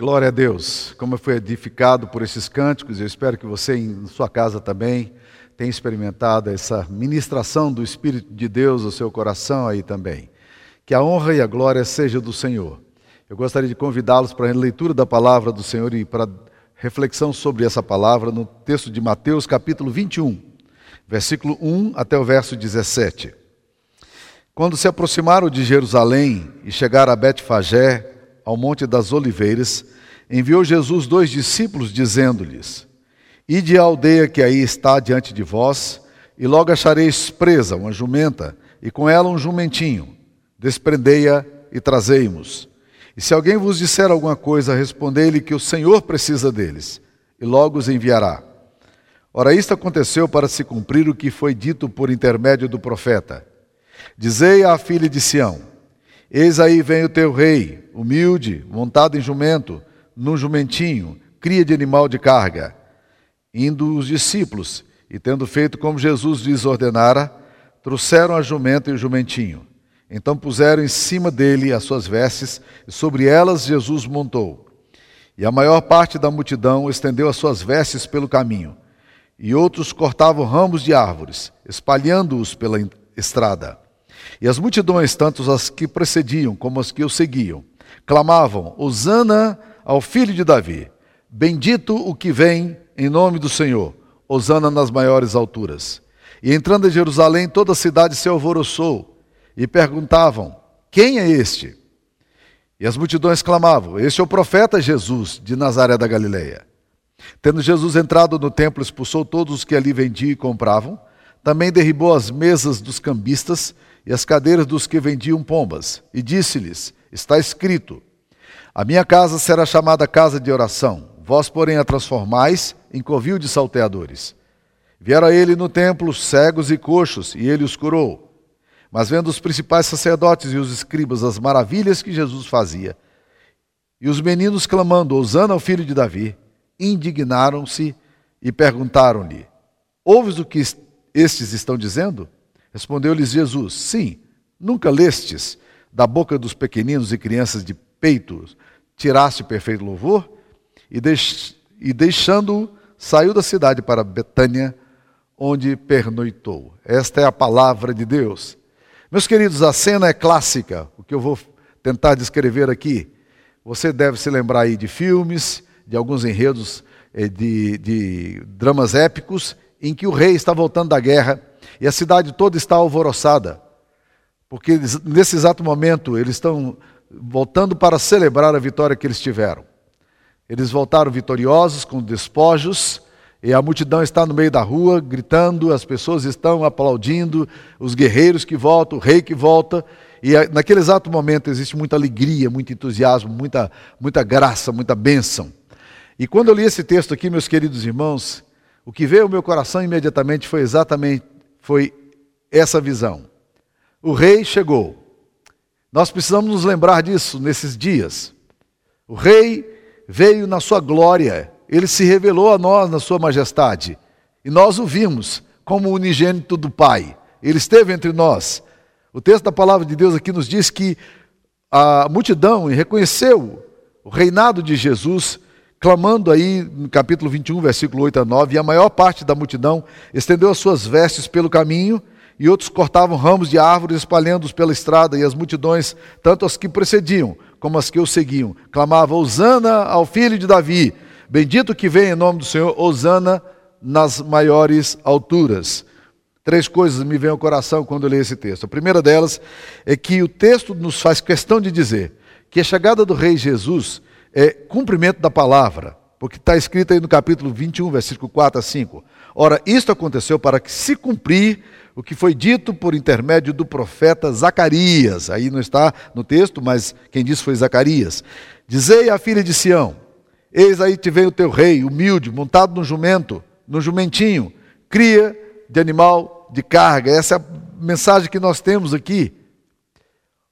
Glória a Deus. Como foi edificado por esses cânticos, eu espero que você em sua casa também tenha experimentado essa ministração do Espírito de Deus no seu coração aí também. Que a honra e a glória seja do Senhor. Eu gostaria de convidá-los para a leitura da palavra do Senhor e para reflexão sobre essa palavra no texto de Mateus, capítulo 21, versículo 1 até o verso 17. Quando se aproximaram de Jerusalém e chegaram a Betfagé, ao Monte das Oliveiras, enviou Jesus dois discípulos, dizendo-lhes: Ide à aldeia que aí está diante de vós, e logo achareis presa uma jumenta, e com ela um jumentinho. Desprendei-a e trazei-mos. E se alguém vos disser alguma coisa, respondei-lhe que o Senhor precisa deles, e logo os enviará. Ora, isto aconteceu para se cumprir o que foi dito por intermédio do profeta. Dizei à filha de Sião: Eis aí vem o teu rei, humilde, montado em jumento, num jumentinho, cria de animal de carga. Indo os discípulos, e tendo feito como Jesus lhes ordenara, trouxeram a jumenta e o jumentinho. Então puseram em cima dele as suas vestes, e sobre elas Jesus montou. E a maior parte da multidão estendeu as suas vestes pelo caminho, e outros cortavam ramos de árvores, espalhando-os pela estrada. E as multidões, tanto as que precediam como as que o seguiam, clamavam: Hosana ao filho de Davi. Bendito o que vem em nome do Senhor. Hosana nas maiores alturas. E entrando em Jerusalém, toda a cidade se alvoroçou e perguntavam: Quem é este? E as multidões clamavam: Este é o profeta Jesus de Nazaré da Galileia. Tendo Jesus entrado no templo, expulsou todos os que ali vendiam e compravam, também derribou as mesas dos cambistas e as cadeiras dos que vendiam pombas, e disse-lhes: Está escrito: A minha casa será chamada casa de oração, vós, porém, a transformais em covil de salteadores. Vieram a ele no templo cegos e coxos, e ele os curou. Mas vendo os principais sacerdotes e os escribas as maravilhas que Jesus fazia, e os meninos clamando, Osana ao filho de Davi, indignaram-se e perguntaram-lhe: Ouves o que estes estão dizendo? Respondeu-lhes Jesus: Sim, nunca lestes da boca dos pequeninos e crianças de peito tiraste perfeito louvor? E, deix, e deixando-o, saiu da cidade para Betânia, onde pernoitou. Esta é a palavra de Deus. Meus queridos, a cena é clássica, o que eu vou tentar descrever aqui. Você deve se lembrar aí de filmes, de alguns enredos eh, de, de dramas épicos, em que o rei está voltando da guerra e a cidade toda está alvoroçada, porque nesse exato momento eles estão voltando para celebrar a vitória que eles tiveram. Eles voltaram vitoriosos com despojos, e a multidão está no meio da rua gritando, as pessoas estão aplaudindo, os guerreiros que voltam, o rei que volta, e naquele exato momento existe muita alegria, muito entusiasmo, muita, muita graça, muita bênção. E quando eu li esse texto aqui, meus queridos irmãos, o que veio ao meu coração imediatamente foi exatamente foi essa visão. O rei chegou. Nós precisamos nos lembrar disso nesses dias. O rei veio na sua glória, ele se revelou a nós na sua majestade, e nós o vimos como unigênito do Pai. Ele esteve entre nós. O texto da palavra de Deus aqui nos diz que a multidão reconheceu o reinado de Jesus clamando aí no capítulo 21, versículo 8 a 9, e a maior parte da multidão estendeu as suas vestes pelo caminho, e outros cortavam ramos de árvores espalhando-os pela estrada, e as multidões, tanto as que precediam como as que o seguiam, clamavam: Hosana ao filho de Davi, bendito que vem em nome do Senhor, Hosana nas maiores alturas. Três coisas me vêm ao coração quando eu leio esse texto. A primeira delas é que o texto nos faz questão de dizer que a chegada do rei Jesus é cumprimento da palavra, porque está escrito aí no capítulo 21, versículo 4 a 5. Ora, isto aconteceu para que se cumprir o que foi dito por intermédio do profeta Zacarias. Aí não está no texto, mas quem disse foi Zacarias. Dizei à filha de Sião: Eis aí te vem o teu rei, humilde, montado no jumento, no jumentinho, cria de animal de carga. Essa é a mensagem que nós temos aqui.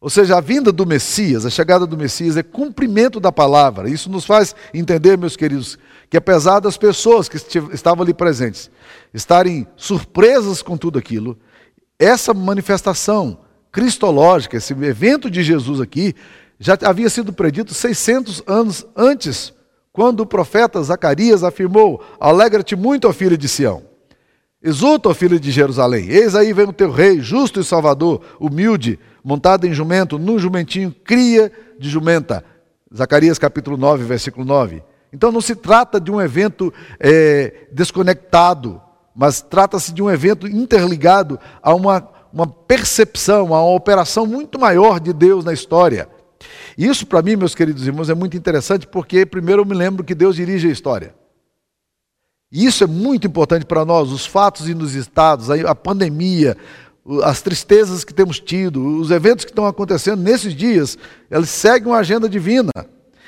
Ou seja, a vinda do Messias, a chegada do Messias é cumprimento da palavra. Isso nos faz entender, meus queridos, que apesar das pessoas que estavam ali presentes estarem surpresas com tudo aquilo, essa manifestação cristológica, esse evento de Jesus aqui, já havia sido predito 600 anos antes, quando o profeta Zacarias afirmou: Alegra-te muito, ó filho de Sião. Exulta, ó filho de Jerusalém. Eis aí vem o teu rei, justo e salvador, humilde, montado em jumento, num jumentinho, cria de jumenta. Zacarias capítulo 9, versículo 9. Então não se trata de um evento é, desconectado, mas trata-se de um evento interligado a uma, uma percepção, a uma operação muito maior de Deus na história. Isso, para mim, meus queridos irmãos, é muito interessante porque, primeiro, eu me lembro que Deus dirige a história. E isso é muito importante para nós, os fatos inusitados, a pandemia, as tristezas que temos tido, os eventos que estão acontecendo nesses dias, eles seguem uma agenda divina.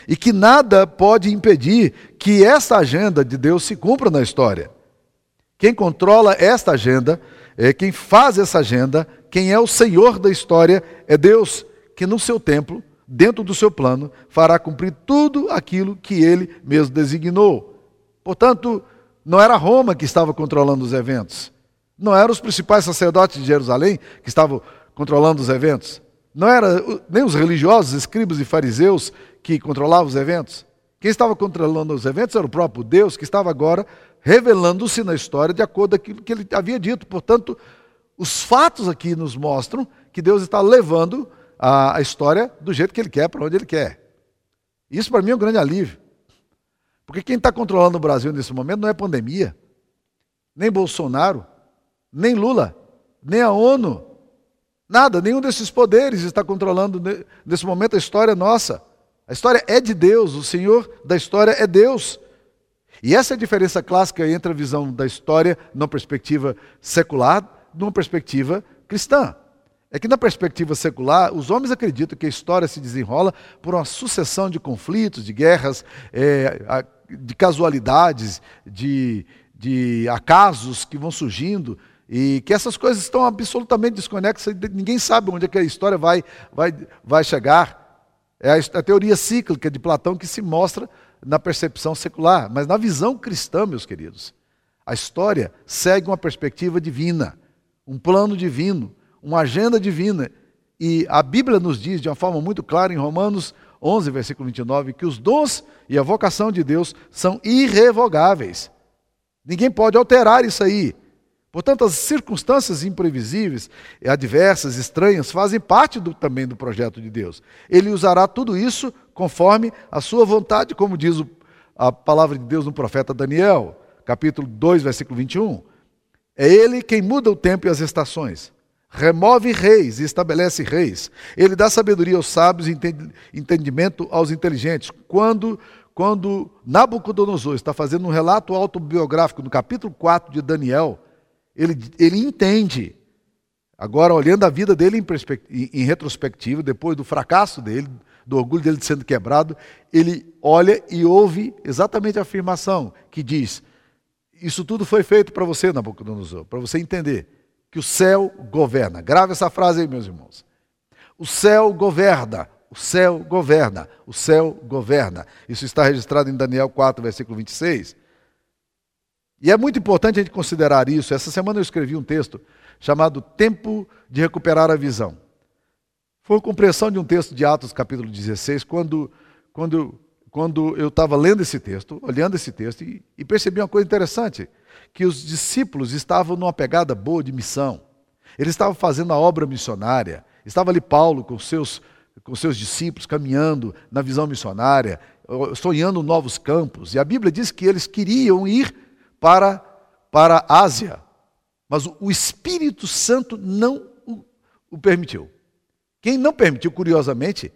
E que nada pode impedir que essa agenda de Deus se cumpra na história. Quem controla esta agenda, é quem faz essa agenda, quem é o Senhor da história, é Deus, que no seu templo, dentro do seu plano, fará cumprir tudo aquilo que ele mesmo designou. Portanto, não era Roma que estava controlando os eventos. Não eram os principais sacerdotes de Jerusalém que estavam controlando os eventos. Não era nem os religiosos, escribas e fariseus que controlavam os eventos. Quem estava controlando os eventos era o próprio Deus, que estava agora revelando-se na história de acordo com aquilo que ele havia dito. Portanto, os fatos aqui nos mostram que Deus está levando a, a história do jeito que ele quer, para onde ele quer. Isso para mim é um grande alívio. Porque quem está controlando o Brasil nesse momento não é pandemia, nem Bolsonaro, nem Lula, nem a ONU, nada, nenhum desses poderes está controlando nesse momento a história nossa. A história é de Deus, o Senhor da história é Deus. E essa é a diferença clássica entre a visão da história numa perspectiva secular, numa perspectiva cristã. É que na perspectiva secular, os homens acreditam que a história se desenrola por uma sucessão de conflitos, de guerras, é, de casualidades, de, de acasos que vão surgindo, e que essas coisas estão absolutamente desconexas, ninguém sabe onde é que a história vai, vai, vai chegar. É a, teoria cíclica de Platão que se mostra na percepção secular, mas na visão cristã, meus queridos, a história segue uma perspectiva divina, um plano divino, uma agenda divina. E a Bíblia nos diz de uma forma muito clara em Romanos 11, versículo 29, que os dons e a vocação de Deus são irrevogáveis. Ninguém pode alterar isso aí. Portanto, as circunstâncias imprevisíveis, adversas, estranhas, fazem parte do, também do projeto de Deus. Ele usará tudo isso conforme a sua vontade, como diz o, a palavra de Deus no profeta Daniel, capítulo 2, versículo 21. É ele quem muda o tempo e as estações, remove reis e estabelece reis. Ele dá sabedoria aos sábios e entendimento aos inteligentes. Quando quando Nabucodonosor está fazendo um relato autobiográfico no capítulo 4 de Daniel, ele, ele entende. Agora, olhando a vida dele em, em retrospectiva, depois do fracasso dele, do orgulho dele sendo quebrado, ele olha e ouve exatamente a afirmação que diz: Isso tudo foi feito para você, Nabucodonosor, para você entender que o céu governa. Grave essa frase aí, meus irmãos. O céu governa, o céu governa, o céu governa. Isso está registrado em Daniel 4, versículo 26. E é muito importante a gente considerar isso. Essa semana eu escrevi um texto chamado Tempo de Recuperar a Visão. Foi a compreensão de um texto de Atos, capítulo 16, quando, quando, quando eu estava lendo esse texto, olhando esse texto, e, e percebi uma coisa interessante: que os discípulos estavam numa pegada boa de missão. Eles estavam fazendo a obra missionária. Estava ali Paulo com seus, com seus discípulos caminhando na visão missionária, sonhando novos campos. E a Bíblia diz que eles queriam ir para, para a Ásia. Mas o Espírito Santo não o, o permitiu. Quem não permitiu, curiosamente,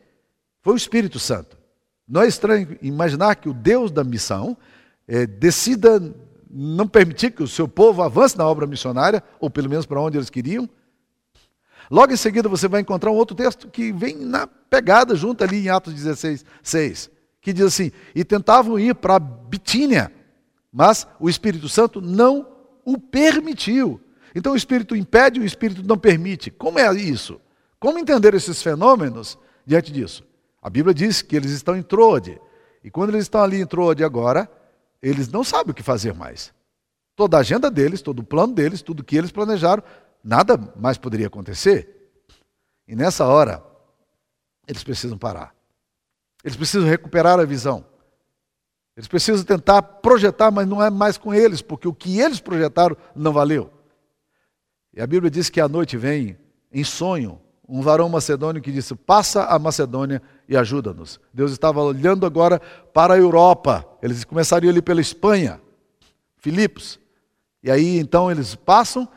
foi o Espírito Santo. Não é estranho imaginar que o Deus da missão é, decida não permitir que o seu povo avance na obra missionária, ou pelo menos para onde eles queriam. Logo em seguida você vai encontrar um outro texto que vem na pegada junto ali em Atos 16, 6, que diz assim: E tentavam ir para Bitínia, mas o Espírito Santo não o permitiu. Então o Espírito impede o Espírito não permite. Como é isso? Como entender esses fenômenos diante disso? A Bíblia diz que eles estão em Troade. E quando eles estão ali em Troade agora, eles não sabem o que fazer mais. Toda a agenda deles, todo o plano deles, tudo que eles planejaram, nada mais poderia acontecer. E nessa hora, eles precisam parar. Eles precisam recuperar a visão. Eles precisam tentar projetar, mas não é mais com eles, porque o que eles projetaram não valeu. E a Bíblia diz que à noite vem, em sonho, um varão macedônio que disse: Passa a Macedônia e ajuda-nos. Deus estava olhando agora para a Europa. Eles começariam ali pela Espanha, Filipos. E aí então eles passam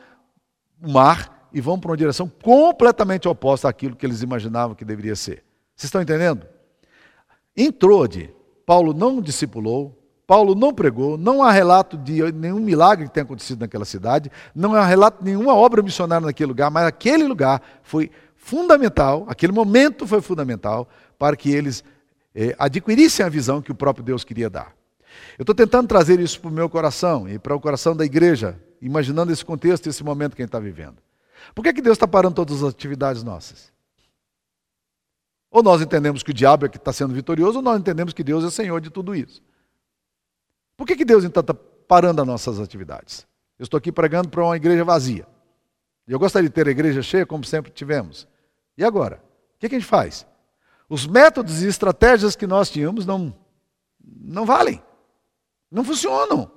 o mar e vão para uma direção completamente oposta àquilo que eles imaginavam que deveria ser. Vocês estão entendendo? Em Trode, Paulo não discipulou, Paulo não pregou, não há relato de nenhum milagre que tenha acontecido naquela cidade, não há relato de nenhuma obra missionária naquele lugar, mas aquele lugar foi fundamental, aquele momento foi fundamental para que eles eh, adquirissem a visão que o próprio Deus queria dar. Eu estou tentando trazer isso para o meu coração e para o coração da igreja, imaginando esse contexto, esse momento que a gente está vivendo. Por que, que Deus está parando todas as atividades nossas? Ou nós entendemos que o diabo é que está sendo vitorioso, ou nós entendemos que Deus é Senhor de tudo isso. Por que, que Deus então está parando as nossas atividades? Eu estou aqui pregando para uma igreja vazia. Eu gostaria de ter a igreja cheia, como sempre tivemos. E agora? O que, que a gente faz? Os métodos e estratégias que nós tínhamos não, não valem. Não funcionam.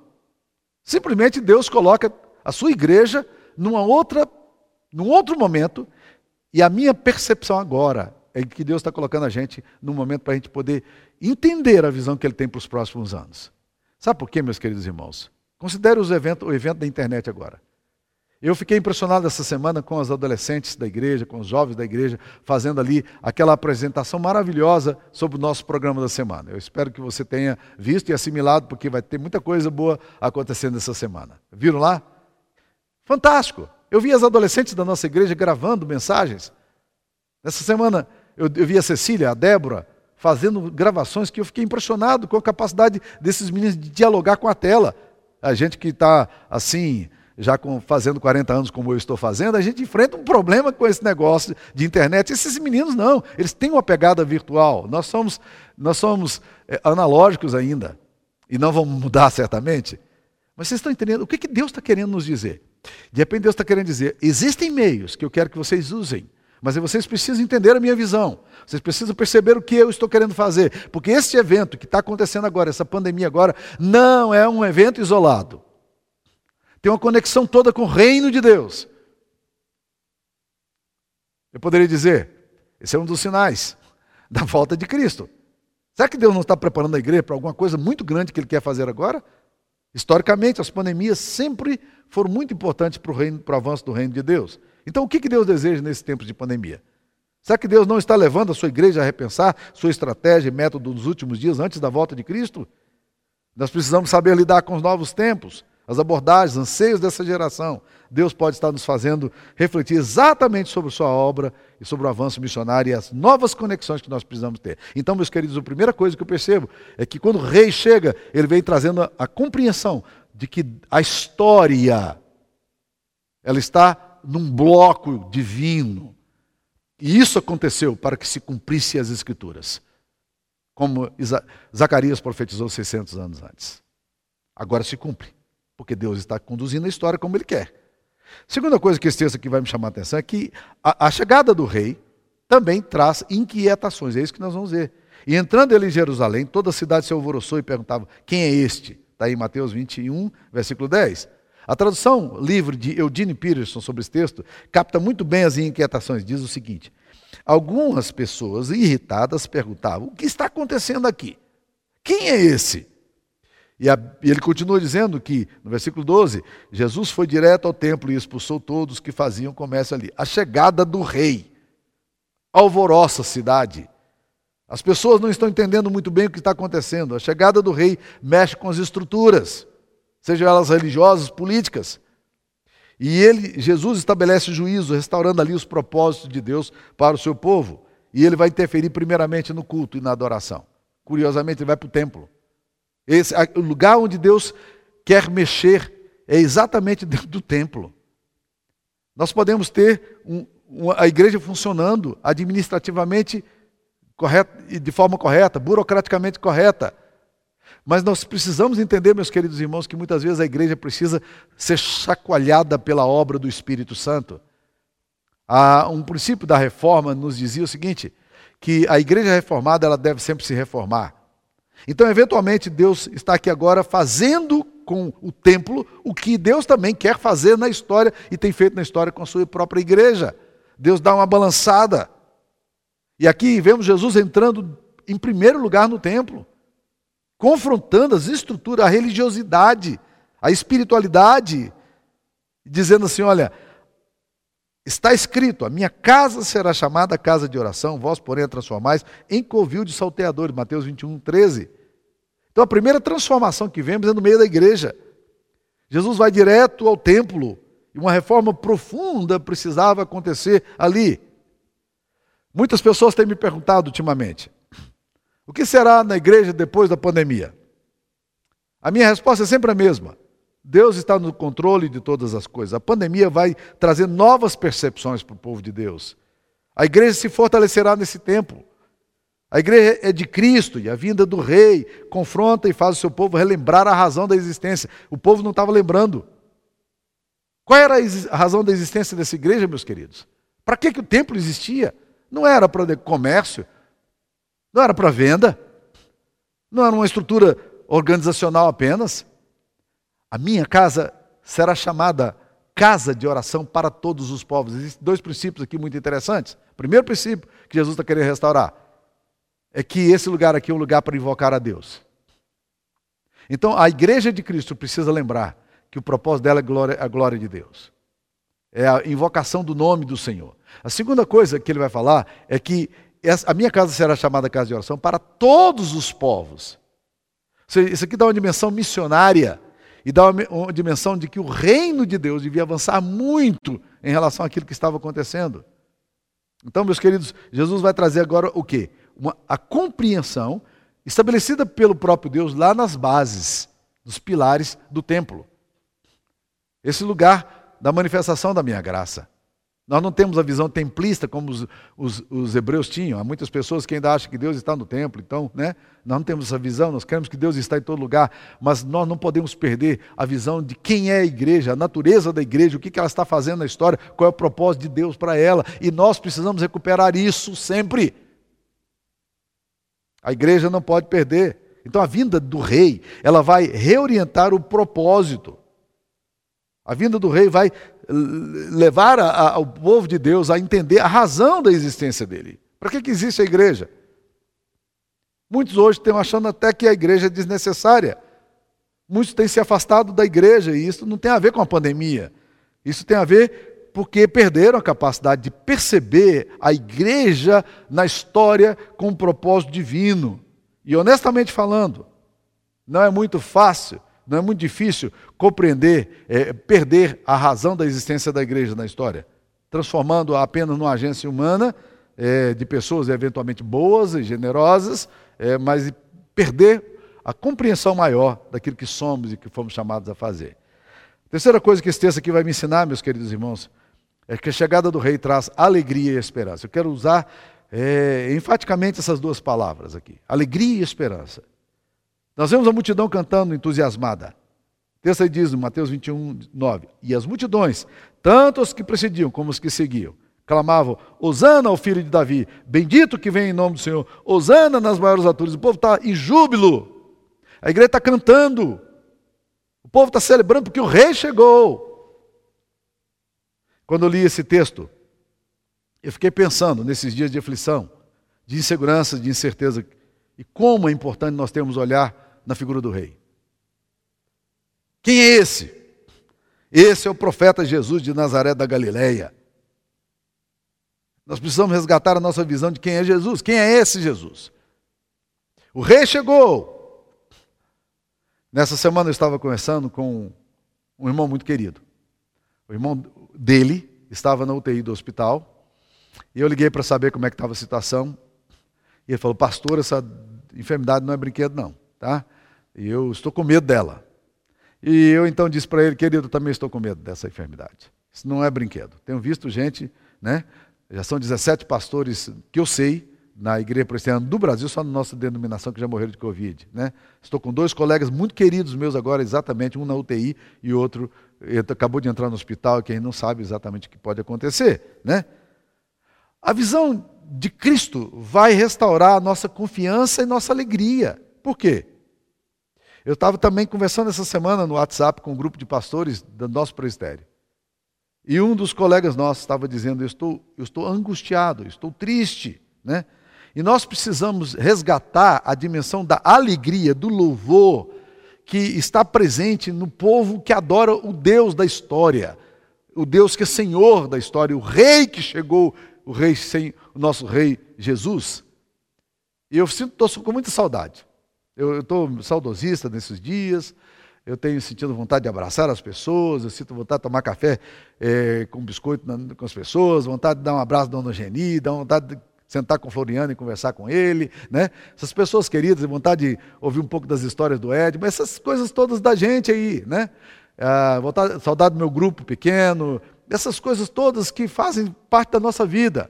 Simplesmente Deus coloca a sua igreja numa outra, num outro momento, e a minha percepção agora é que Deus está colocando a gente num momento para a gente poder entender a visão que Ele tem para os próximos anos. Sabe por quê, meus queridos irmãos? Considere os eventos, o evento da internet agora. Eu fiquei impressionado essa semana com os adolescentes da igreja, com os jovens da igreja, fazendo ali aquela apresentação maravilhosa sobre o nosso programa da semana. Eu espero que você tenha visto e assimilado, porque vai ter muita coisa boa acontecendo essa semana. Viram lá? Fantástico! Eu vi as adolescentes da nossa igreja gravando mensagens. Nessa semana eu, eu vi a Cecília, a Débora, fazendo gravações que eu fiquei impressionado com a capacidade desses meninos de dialogar com a tela. A gente que está assim já com, fazendo 40 anos como eu estou fazendo, a gente enfrenta um problema com esse negócio de internet. Esses meninos não, eles têm uma pegada virtual. Nós somos, nós somos é, analógicos ainda e não vamos mudar certamente. Mas vocês estão entendendo o que, que Deus está querendo nos dizer? De repente Deus está querendo dizer: existem meios que eu quero que vocês usem, mas vocês precisam entender a minha visão. Vocês precisam perceber o que eu estou querendo fazer. Porque este evento que está acontecendo agora, essa pandemia agora, não é um evento isolado tem uma conexão toda com o reino de Deus. Eu poderia dizer, esse é um dos sinais da volta de Cristo. Será que Deus não está preparando a igreja para alguma coisa muito grande que Ele quer fazer agora? Historicamente, as pandemias sempre foram muito importantes para reino, para o avanço do reino de Deus. Então, o que Deus deseja nesse tempo de pandemia? Será que Deus não está levando a sua igreja a repensar sua estratégia e método dos últimos dias antes da volta de Cristo? Nós precisamos saber lidar com os novos tempos as abordagens, anseios dessa geração, Deus pode estar nos fazendo refletir exatamente sobre Sua obra e sobre o avanço missionário e as novas conexões que nós precisamos ter. Então, meus queridos, a primeira coisa que eu percebo é que quando o rei chega, ele vem trazendo a, a compreensão de que a história ela está num bloco divino. E isso aconteceu para que se cumprisse as escrituras, como Zacarias profetizou 600 anos antes. Agora se cumpre porque Deus está conduzindo a história como Ele quer. Segunda coisa que esse texto aqui vai me chamar a atenção é que a, a chegada do rei também traz inquietações, é isso que nós vamos ver. E entrando ele em Jerusalém, toda a cidade se alvoroçou e perguntava: quem é este? Está aí Mateus 21, versículo 10. A tradução livre de Eugene Peterson sobre esse texto capta muito bem as inquietações. Diz o seguinte: Algumas pessoas irritadas perguntavam: o que está acontecendo aqui? Quem é esse? E, e, ele continua dizendo que, no versículo 12, Jesus foi direto ao templo e expulsou todos que faziam comércio ali. A chegada do rei alvoroça a cidade. As pessoas não estão entendendo muito bem o que está acontecendo. A chegada do rei mexe com as estruturas, sejam elas religiosas, políticas. E ele, Jesus estabelece juízo, restaurando ali os propósitos de Deus para o seu povo. E ele vai interferir primeiramente no culto e na adoração. Curiosamente, ele vai para o templo. Esse, o lugar onde Deus quer mexer é exatamente dentro do templo. Nós podemos ter um, a igreja funcionando administrativamente correta, de forma correta, burocraticamente correta. Mas nós precisamos entender, meus queridos irmãos, que muitas vezes a igreja precisa ser chacoalhada pela obra do Espírito Santo. Um princípio da reforma nos dizia o seguinte: que a igreja reformada ela deve sempre se reformar. Então, eventualmente, Deus está aqui agora fazendo com o templo o que Deus também quer fazer na história e tem feito na história com a sua própria igreja. Deus dá uma balançada. E aqui vemos Jesus entrando em primeiro lugar no templo, confrontando as estruturas, a religiosidade, a espiritualidade, dizendo assim: olha, Está escrito: a minha casa será chamada casa de oração, vós, porém, a transformais em covil de salteadores. Mateus 21, 13. Então a primeira transformação que vemos é no meio da igreja. Jesus vai direto ao templo e uma reforma profunda precisava acontecer ali. Muitas pessoas têm me perguntado ultimamente: o que será na igreja depois da pandemia? A minha resposta é sempre a mesma. Deus está no controle de todas as coisas. A pandemia vai trazer novas percepções para o povo de Deus. A igreja se fortalecerá nesse tempo. A igreja é de Cristo e a vinda do rei confronta e faz o seu povo relembrar a razão da existência. O povo não estava lembrando. Qual era a razão da existência dessa igreja, meus queridos? Para que, que o templo existia? Não era para comércio, não era para venda, não era uma estrutura organizacional apenas. A minha casa será chamada casa de oração para todos os povos. Existem dois princípios aqui muito interessantes. O primeiro princípio que Jesus está querendo restaurar é que esse lugar aqui é um lugar para invocar a Deus. Então, a igreja de Cristo precisa lembrar que o propósito dela é a glória, a glória de Deus. É a invocação do nome do Senhor. A segunda coisa que ele vai falar é que a minha casa será chamada casa de oração para todos os povos. Isso aqui dá uma dimensão missionária e dá uma, dimensão de que o reino de Deus devia avançar muito em relação àquilo que estava acontecendo. Então, meus queridos, Jesus vai trazer agora o quê? Uma, a compreensão estabelecida pelo próprio Deus lá nas bases, dos pilares do templo. Esse lugar da manifestação da minha graça. Nós não temos a visão templista como os, os, os, hebreus tinham. Há muitas pessoas que ainda acham que Deus está no templo. Então, né, nós não temos essa visão, nós queremos que Deus está em todo lugar. Mas nós não podemos perder a visão de quem é a igreja, a natureza da igreja, o que, ela está fazendo na história, qual é o propósito de Deus para ela. E nós precisamos recuperar isso sempre. A igreja não pode perder. Então, a vinda do rei, ela vai reorientar o propósito. A vinda do rei vai levar a, a, ao povo de Deus a entender a razão da existência dele. Para que, que existe a igreja? Muitos hoje estão achando até que a igreja é desnecessária. Muitos têm se afastado da igreja e isso não tem a ver com a pandemia. Isso tem a ver porque perderam a capacidade de perceber a igreja na história com um propósito divino. E honestamente falando, não é muito fácil não é muito difícil compreender, é, perder a razão da existência da igreja na história, transformando-a apenas numa agência humana é, de pessoas eventualmente boas e generosas, é, mas perder a compreensão maior daquilo que somos e que fomos chamados a fazer. Terceira coisa que esse texto aqui vai me ensinar, meus queridos irmãos, é que a chegada do rei traz alegria e esperança. Eu quero usar é, enfaticamente essas duas palavras aqui: alegria e esperança. Nós vemos a multidão cantando entusiasmada. Texto aí diz, Mateus 21, 9: E as multidões, tanto os que precediam como os que seguiam, clamavam: Hosana ao filho de Davi, bendito que vem em nome do Senhor, Hosana nas maiores alturas. O povo está em júbilo, a igreja está cantando, o povo está celebrando porque o rei chegou. Quando eu li esse texto, eu fiquei pensando nesses dias de aflição, de insegurança, de incerteza e como é importante nós termos olhar na figura do rei. Quem é esse? Esse é o profeta Jesus de Nazaré da Galileia. Nós precisamos resgatar a nossa visão de quem é Jesus. Quem é esse Jesus? O rei chegou. Nessa semana eu estava conversando com um irmão muito querido. O irmão dele estava na UTI do hospital. E eu liguei para saber como é que estava a situação. E ele falou, pastor, essa enfermidade não é brinquedo, não, tá? E eu estou com medo dela. E eu então disse para ele, querido, eu também estou com medo dessa enfermidade. Isso não é brinquedo. Tenho visto gente, né? Já são 17 pastores que eu sei na igreja presbiteriana do Brasil, só na nossa denominação que já morreram de Covid. Né? Estou com dois colegas muito queridos meus agora, exatamente, um na UTI e outro acabou de entrar no hospital, que aí não sabe exatamente o que pode acontecer. Né? A visão de Cristo vai restaurar a nossa confiança e nossa alegria. Por quê? Eu estava também conversando essa semana no WhatsApp com um grupo de pastores do nosso presbitério. E um dos colegas nossos estava dizendo: Eu estou, eu estou angustiado, estou triste. Né? E nós precisamos resgatar a dimensão da alegria, do louvor, que está presente no povo que adora o Deus da história, o Deus que é Senhor da história, o Rei que chegou, o Rei sem o nosso Rei Jesus. E eu sinto, estou com muita saudade. Eu estou saudosista nesses dias, eu tenho sentido vontade de abraçar as pessoas, eu sinto vontade de tomar café é, com biscoito na, com as pessoas, vontade de dar um abraço da Dona Geni, dar vontade de sentar com o Floriano e conversar com ele, né? Essas pessoas queridas, vontade de ouvir um pouco das histórias do Ed, mas essas coisas todas da gente aí, né? Ah, vontade, saudade do meu grupo pequeno, essas coisas todas que fazem parte da nossa vida.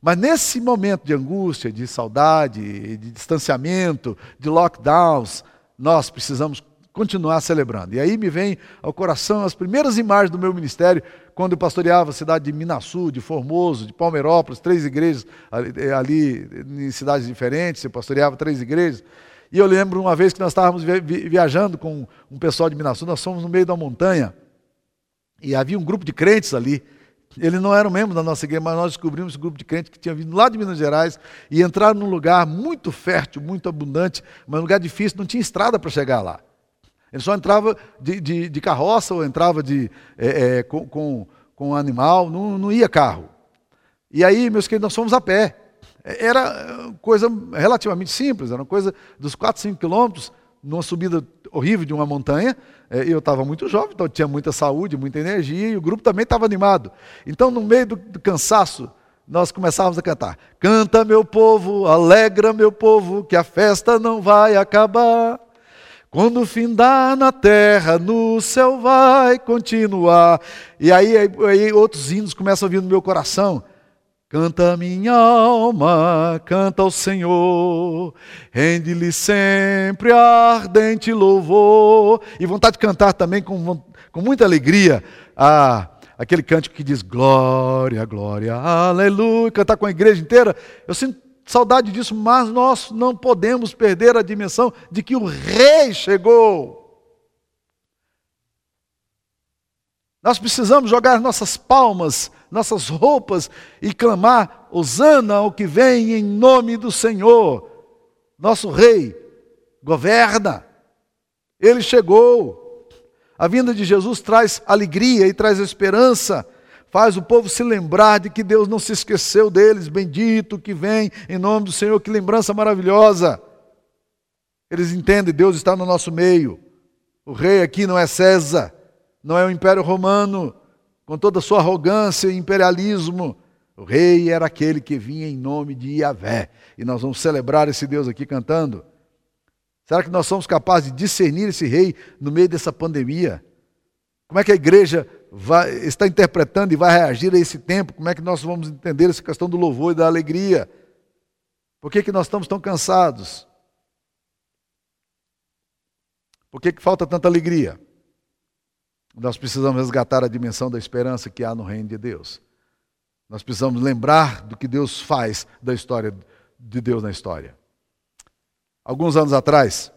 Mas nesse momento de angústia, de saudade, de distanciamento, de lockdowns, nós precisamos continuar celebrando. E aí me vem ao coração as primeiras imagens do meu ministério, quando eu pastoreava a cidade de Minasul, de Formoso, de Palmeirópolis, três igrejas ali, ali em cidades diferentes, eu pastoreava três igrejas. E eu lembro uma vez que nós estávamos viajando com um pessoal de Minasul, nós fomos no meio da montanha, e havia um grupo de crentes ali, ele não era um membro da nossa igreja, mas nós descobrimos um grupo de crentes que tinha vindo lá de Minas Gerais e entraram num lugar muito fértil, muito abundante, mas um lugar difícil, não tinha estrada para chegar lá. Ele só entrava de, de, de carroça ou entrava de, é, é, com, com, com animal, não, não ia carro. E aí, meus queridos, nós fomos a pé. Era coisa relativamente simples, era uma coisa dos 4, 5 quilômetros, numa subida horrível de uma montanha. É, eu estava muito jovem, então tinha muita saúde, muita energia, e o grupo também estava animado. Então, no meio do, do cansaço, nós começávamos a cantar: Canta, meu povo, alegra, meu povo, que a festa não vai acabar. Quando findar na terra, no céu vai continuar. E aí, aí outros hinos começam a vir no meu coração. Canta minha alma, canta ao Senhor, rende-lhe sempre ardente louvor. E vontade de cantar também com, com muita alegria a, aquele cântico que diz glória, glória, aleluia, cantar com a igreja inteira. Eu sinto saudade disso, mas nós não podemos perder a dimensão de que o rei chegou. Nós precisamos jogar nossas palmas, nossas roupas e clamar: Hosana ao que vem em nome do Senhor. Nosso rei governa, ele chegou. A vinda de Jesus traz alegria e traz esperança, faz o povo se lembrar de que Deus não se esqueceu deles. Bendito que vem em nome do Senhor, que lembrança maravilhosa. Eles entendem, Deus está no nosso meio. O rei aqui não é César, não é o Império Romano, com toda a sua arrogância e imperialismo. O rei era aquele que vinha em nome de Yahvé. E nós vamos celebrar esse Deus aqui cantando. Será que nós somos capazes de discernir esse rei no meio dessa pandemia? Como é que a igreja vai, está interpretando e vai reagir a esse tempo? Como é que nós vamos entender essa questão do louvor e da alegria? Por que, que nós estamos tão cansados? Por que, que falta tanta alegria? Nós precisamos resgatar a dimensão da esperança que há no reino de Deus. Nós precisamos lembrar do que Deus faz da história de Deus na história. Alguns anos atrás,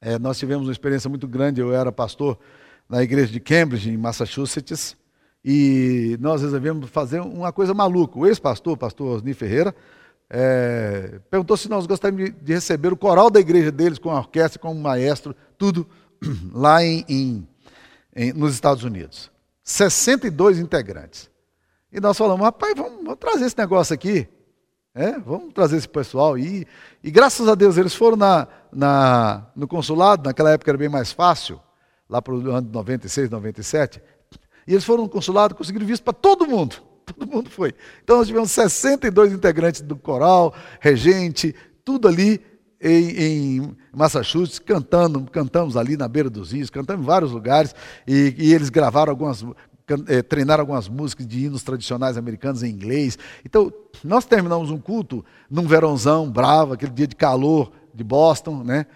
é, nós tivemos uma experiência muito grande. Eu era pastor na igreja de Cambridge, em Massachusetts, e nós resolvemos fazer uma coisa maluca. O ex-pastor, pastor Osni Ferreira, é, perguntou se nós gostaríamos de receber o coral da igreja deles, com a orquestra, com o maestro, tudo lá em, em em, nos Estados Unidos. 62 integrantes. E nós falamos, rapaz, vamos, vamos trazer esse negócio aqui. É, vamos trazer esse pessoal. E, e graças a Deus eles foram na, na, no consulado, naquela época era bem mais fácil, lá para o ano de 96, 97. E eles foram no consulado, conseguiram visto para todo mundo. Todo mundo foi. Então nós tivemos 62 integrantes do coral, regente, tudo ali em, em, Massachusetts, cantando, cantamos ali na beira dos rios, cantamos em vários lugares, e, e eles gravaram algumas, é, treinaram algumas músicas de hinos tradicionais americanos em inglês. Então, nós terminamos um culto num verãozão bravo, aquele dia de calor de Boston, né?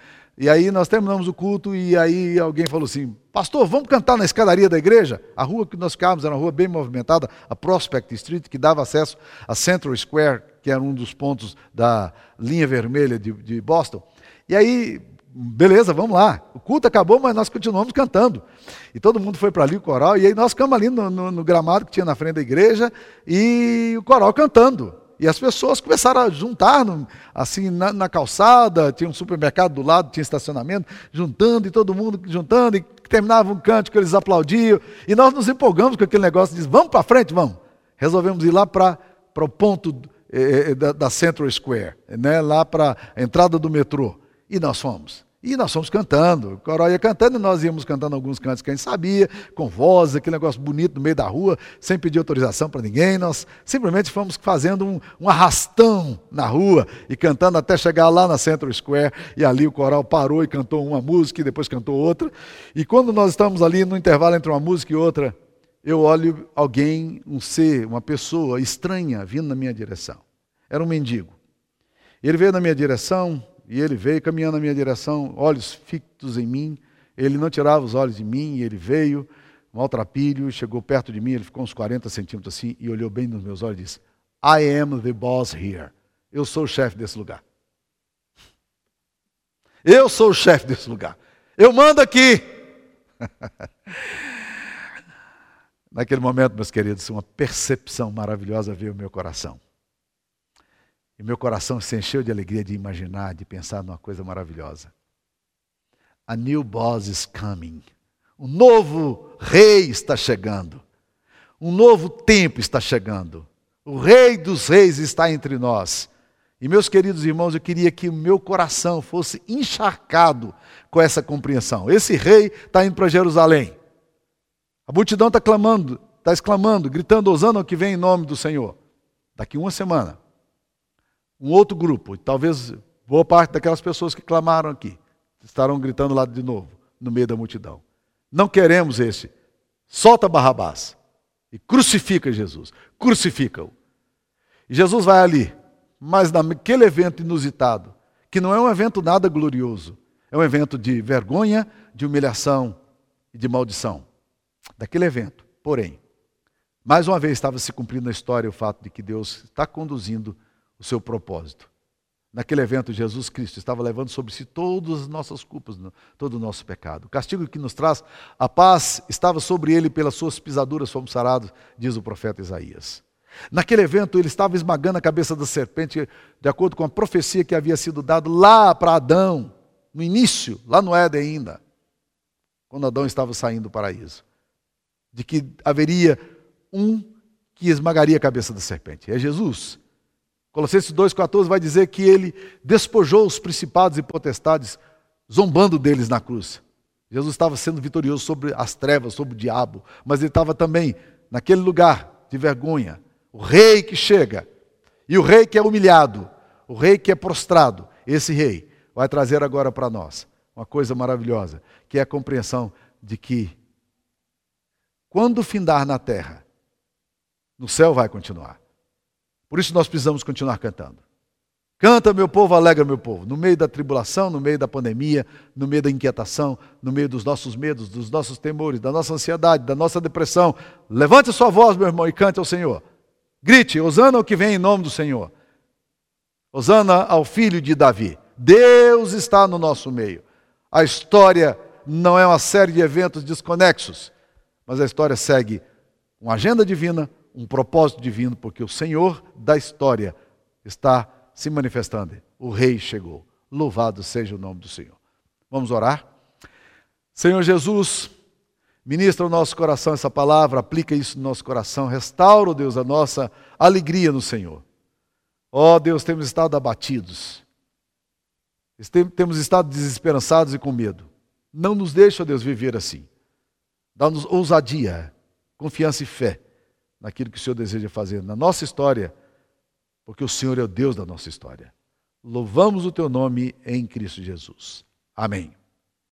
E aí nós terminamos o culto e aí alguém falou assim: Pastor, vamos cantar na escadaria da igreja? A rua que nós ficávamos era uma rua bem movimentada, a Prospect Street, que dava acesso a Central Square, que era um dos pontos da linha vermelha de, de Boston. E aí, beleza, vamos lá. O culto acabou, mas nós continuamos cantando. E todo mundo foi para ali, o coral, e aí nós ficamos ali no, no, no, gramado que tinha na frente da igreja, e o coral cantando. E as pessoas começaram a juntar, assim, na, na, calçada, tinha um supermercado do lado, tinha estacionamento, juntando, e todo mundo juntando, e terminava um cântico, eles aplaudiam, e nós nos empolgamos com aquele negócio, diz, vamos para frente, vamos. Resolvemos ir lá para o ponto eh, eh, da, da, Central Square, né, lá para a entrada do metrô, e nós fomos. E nós fomos cantando, o coral ia cantando e nós íamos cantando alguns cantos que a gente sabia, com voz, aquele negócio bonito no meio da rua, sem pedir autorização para ninguém. Nós simplesmente fomos fazendo um, um, arrastão na rua e cantando até chegar lá na Central Square. E ali o coral parou e cantou uma música e depois cantou outra. E quando nós estamos ali no intervalo entre uma música e outra, eu olho alguém, um ser, uma pessoa estranha vindo na minha direção. Era um mendigo. Ele veio na minha direção, e ele veio caminhando na minha direção, olhos fictos em mim. Ele não tirava os olhos de mim, e ele veio, maltrapilho, chegou perto de mim, ele ficou uns 40 centímetros assim, e olhou bem nos meus olhos e disse: I am the boss here. Eu sou o chefe desse lugar. Eu sou o chefe desse lugar. Eu mando aqui. Naquele momento, meus queridos, uma percepção maravilhosa veio ao meu coração. E meu coração se encheu de alegria de imaginar, de pensar numa coisa maravilhosa. A new boss is coming. Um novo rei está chegando. Um novo tempo está chegando. O rei dos reis está entre nós. E meus queridos irmãos, eu queria que o meu coração fosse encharcado com essa compreensão. Esse rei está indo para Jerusalém. A multidão está clamando, está exclamando, gritando, Osana que vem em nome do Senhor. Daqui uma semana, um outro grupo, talvez boa parte daquelas pessoas que clamaram aqui, estarão gritando lá de novo, no meio da multidão. Não queremos esse. Solta Barrabás e crucifica Jesus. Crucifica-o. E Jesus vai ali, mas naquele evento inusitado, que não é um evento nada glorioso, é um evento de vergonha, de humilhação e de maldição. Daquele evento, porém, mais uma vez estava se cumprindo na história o fato de que Deus está conduzindo o seu propósito. Naquele evento, Jesus Cristo estava levando sobre si todas as nossas culpas, todo o nosso pecado. O castigo que nos traz a paz estava sobre ele, pelas suas pisaduras fomos sarados, diz o profeta Isaías. Naquele evento, ele estava esmagando a cabeça da serpente, de acordo com a profecia que havia sido dada lá para Adão, no início, lá no Éden ainda, quando Adão estava saindo do paraíso, de que haveria um que esmagaria a cabeça da serpente. É Jesus. Colossenses 2,14 vai dizer que ele despojou os principados e potestades, zombando deles na cruz. Jesus estava sendo vitorioso sobre as trevas, sobre o diabo, mas ele estava também naquele lugar de vergonha. O rei que chega, e o rei que é humilhado, o rei que é prostrado, esse rei vai trazer agora para nós uma coisa maravilhosa, que é a compreensão de que quando findar na terra, no céu vai continuar. Por isso nós precisamos continuar cantando. Canta, meu povo, alegra, meu povo. No meio da tribulação, no meio da pandemia, no meio da inquietação, no meio dos nossos medos, dos nossos temores, da nossa ansiedade, da nossa depressão. Levante a sua voz, meu irmão, e cante ao Senhor. Grite, Osana ao que vem em nome do Senhor. Osana ao filho de Davi. Deus está no nosso meio. A história não é uma série de eventos desconexos, mas a história segue uma agenda divina, um propósito divino, porque o Senhor da história está se manifestando. O Rei chegou. Louvado seja o nome do Senhor. Vamos orar? Senhor Jesus, ministra o nosso coração essa palavra, aplica isso no nosso coração, restaura, Deus, a nossa alegria no Senhor. Ó oh, Deus, temos estado abatidos, temos estado desesperançados e com medo. Não nos deixa, Deus, viver assim. Dá-nos ousadia, confiança e fé naquilo que o Senhor deseja fazer na nossa história, porque o Senhor é o Deus da nossa história. Louvamos o teu nome em Cristo Jesus. Amém.